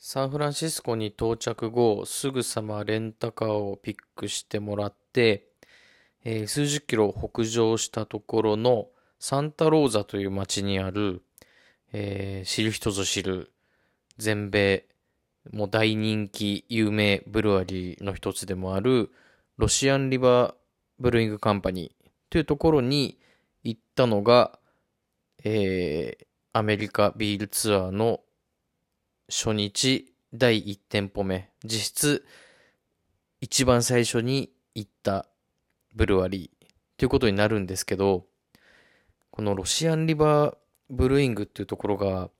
サンフランシスコに到着後、すぐさまレンタカーをピックしてもらって、えー、数十キロ北上したところのサンタローザという町にある、えー、知る人ぞ知る全米もう大人気有名ブルワリーの一つでもあるロシアンリバーブルーイングカンパニーというところに行ったのが、えー、アメリカビールツアーの初日第1店舗目、実質一番最初に行ったブルワリー。ということになるんですけど、このロシアンリバーブルーイングっていうところが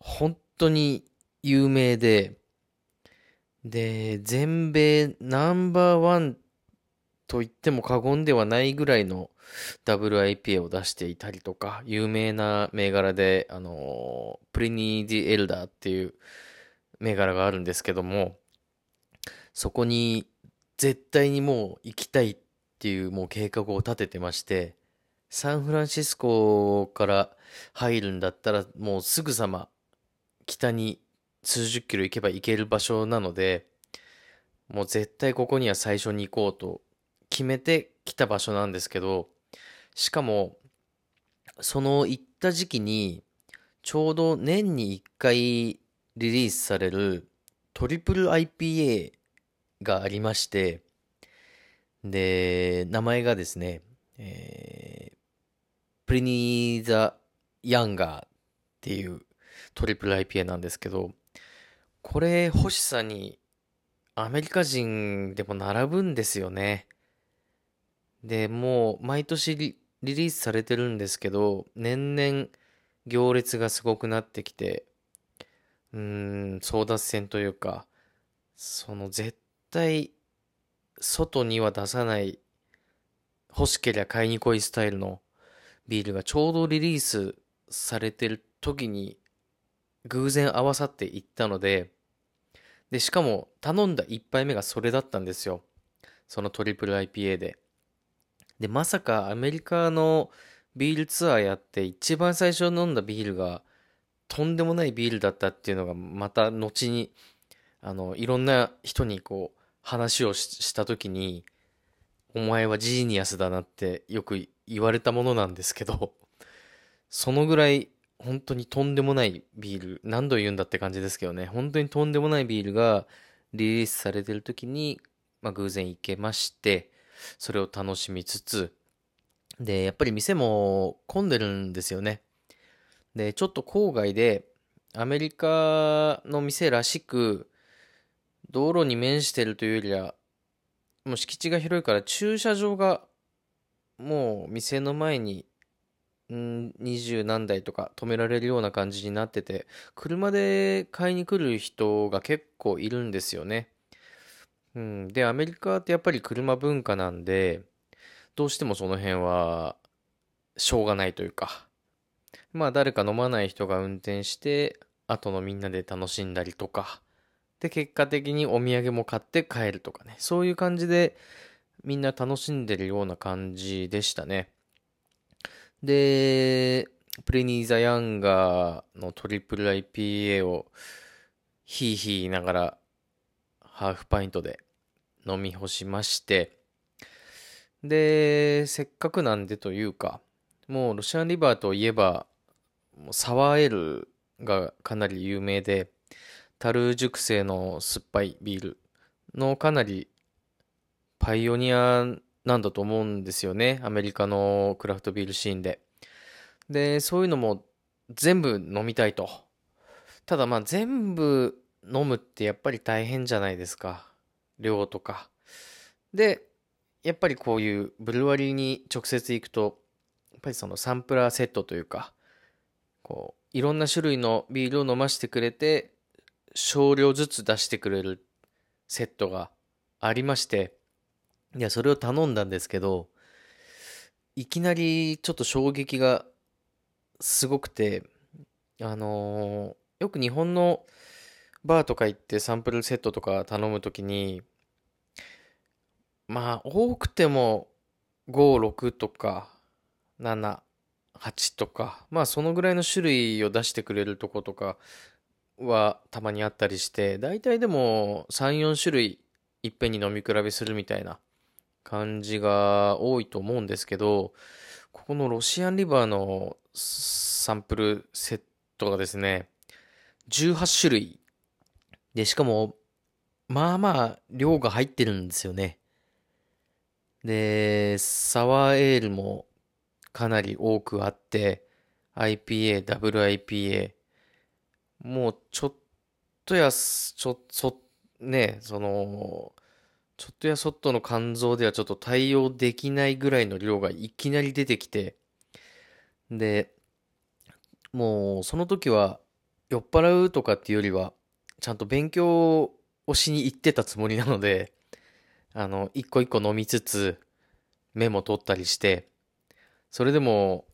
本当に有名で、で、全米ナンバーワンと言っても過言ではないぐらいの WIPA を出していたりとか、有名な銘柄で、あの、プリニー・ディ・エルダーっていう銘柄があるんですけども、そこに絶対にもう行きたいっていうもう計画を立ててまして、サンフランシスコから入るんだったらもうすぐさま北に数十キロ行けば行ける場所なので、もう絶対ここには最初に行こうと決めてきた場所なんですけど、しかも、その行った時期に、ちょうど年に1回リリースされるトリプル IPA がありまして、で、名前がですね、えー、プリニーザ・ヤンガーっていうトリプル IPA なんですけど、これ欲しさにアメリカ人でも並ぶんですよね。で、もう毎年リリースされてるんですけど、年々行列がすごくなってきて、うーん、争奪戦というか、その絶対外には出さない欲しけりゃ買いに来いスタイルのビールがちょうどリリースされてる時に偶然合わさっていったので、で、しかも頼んだ1杯目がそれだったんですよ。そのトリプル IPA で。で、まさかアメリカのビールツアーやって一番最初飲んだビールがとんでもないビールだったっていうのがまた後にあのいろんな人にこう話をした時にお前はジーニアスだなってよく言われたものなんですけどそのぐらい本当にとんでもないビール何度言うんだって感じですけどね本当にとんでもないビールがリリースされてる時に、まあ、偶然行けましてそれを楽しみつつ、で、やっぱり店も混んでるんですよね。で、ちょっと郊外で、アメリカの店らしく、道路に面してるというよりは、もう敷地が広いから駐車場がもう店の前に二十何台とか止められるような感じになってて車で買いに来る人が結構いるんですよねうん、で、アメリカってやっぱり車文化なんで、どうしてもその辺は、しょうがないというか、まあ誰か飲まない人が運転して、後のみんなで楽しんだりとか、で、結果的にお土産も買って帰るとかね、そういう感じでみんな楽しんでるような感じでしたね。で、プレニーザ・ヤンガーのトリプル IPA をヒーヒー言いながらハーフパイントで飲み干しまして、で、せっかくなんでというか、もうロシアンリバーといえば、もうサワーエールがかなり有名で、樽熟成の酸っぱいビールのかなりパイオニアなんだと思うんですよね。アメリカのクラフトビールシーンで。で、そういうのも全部飲みたいと。ただまあ全部飲むってやっぱり大変じゃないですか。量とか。で、やっぱりこういうブルワリーに直接行くと、やっぱりそのサンプラーセットというか、こう、いろんな種類のビールを飲ませてくれて、少量ずつ出してくれるセットがありまして、いや、それを頼んだんですけど、いきなりちょっと衝撃がすごくて、あのー、よく日本のバーとか行ってサンプルセットとか頼むときに、まあ、多くても5、6とか7、8とか、まあそのぐらいの種類を出してくれるとことかはたまにあったりして、大体でも3、4種類いっぺんに飲み比べするみたいな感じが多いと思うんですけど、ここのロシアンリバーのサンプルセットがですね、18種類。で、しかも、まあまあ量が入ってるんですよね。で、サワーエールもかなり多くあって、IPA、WIPA、もうちょっとや、ちょ、そ、ね、その、ちょっとやそっとの肝臓ではちょっと対応できないぐらいの量がいきなり出てきて、で、もうその時は酔っ払うとかっていうよりは、ちゃんと勉強をしに行ってたつもりなので、あの、一個一個飲みつつ、メモ取ったりして、それでも、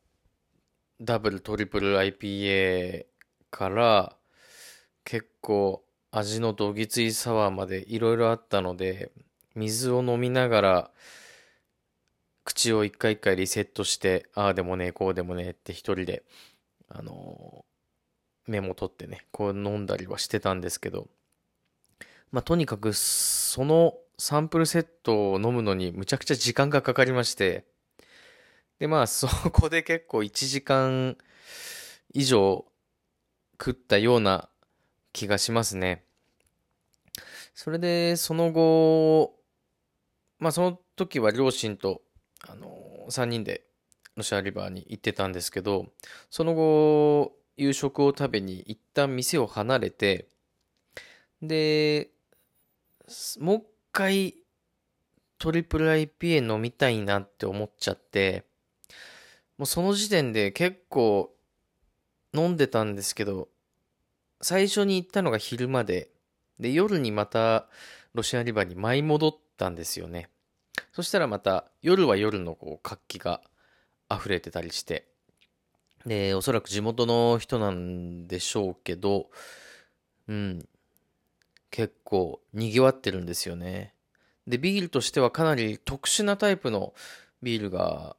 ダブル、トリプル IPA から、結構味のどぎついサワーまでいろいろあったので、水を飲みながら、口を一回一回リセットして、ああでもねえ、こうでもねえって一人で、あの、メモ取ってね、こう飲んだりはしてたんですけど、まあ、とにかく、そのサンプルセットを飲むのにむちゃくちゃ時間がかかりまして、で、まあ、そこで結構1時間以上食ったような気がしますね。それで、その後、まあその時は両親と、あの、3人でロシアリバーに行ってたんですけど、その後、夕食を食べに一旦店を離れて、で、もう一回トリプル IPA 飲みたいなって思っちゃって、もうその時点で結構飲んでたんですけど、最初に行ったのが昼間で、で、夜にまたロシアリバーに舞い戻ったんですよね。そしたらまた夜は夜のこう活気が溢れてたりして、で、おそらく地元の人なんでしょうけど、うん、結構賑わってるんですよね。で、ビールとしてはかなり特殊なタイプのビールが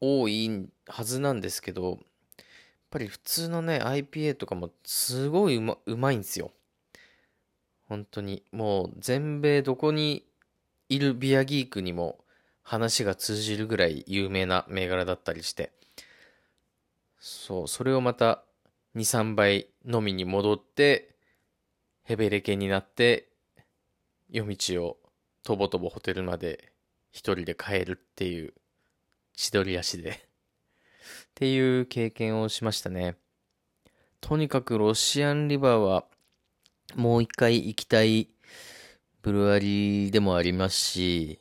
多いはずなんですけど、やっぱり普通のね、IPA とかもすごいうまうまいんですよ。本当に。もう全米どこにいるビアギークにも話が通じるぐらい有名な銘柄だったりして。そう、それをまた2、3倍飲みに戻って、ヘベレケになって、夜道をとぼとぼホテルまで一人で帰るっていう千鳥足でっていう経験をしましたね。とにかくロシアンリバーはもう一回行きたいブルワリーでもありますし、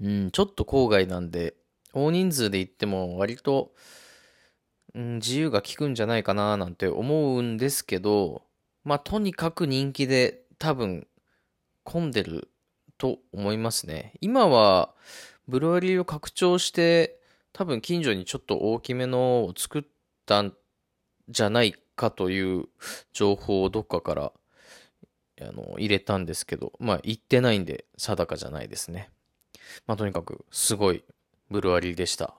うん、ちょっと郊外なんで、大人数で行っても割と、うん、自由が利くんじゃないかななんて思うんですけど、まあとにかく人気で多分混んでると思いますね。今はブルワリーを拡張して多分近所にちょっと大きめのを作ったんじゃないかという情報をどっかからあの入れたんですけど、まあ言ってないんで定かじゃないですね。まあとにかくすごいブルワリーでした。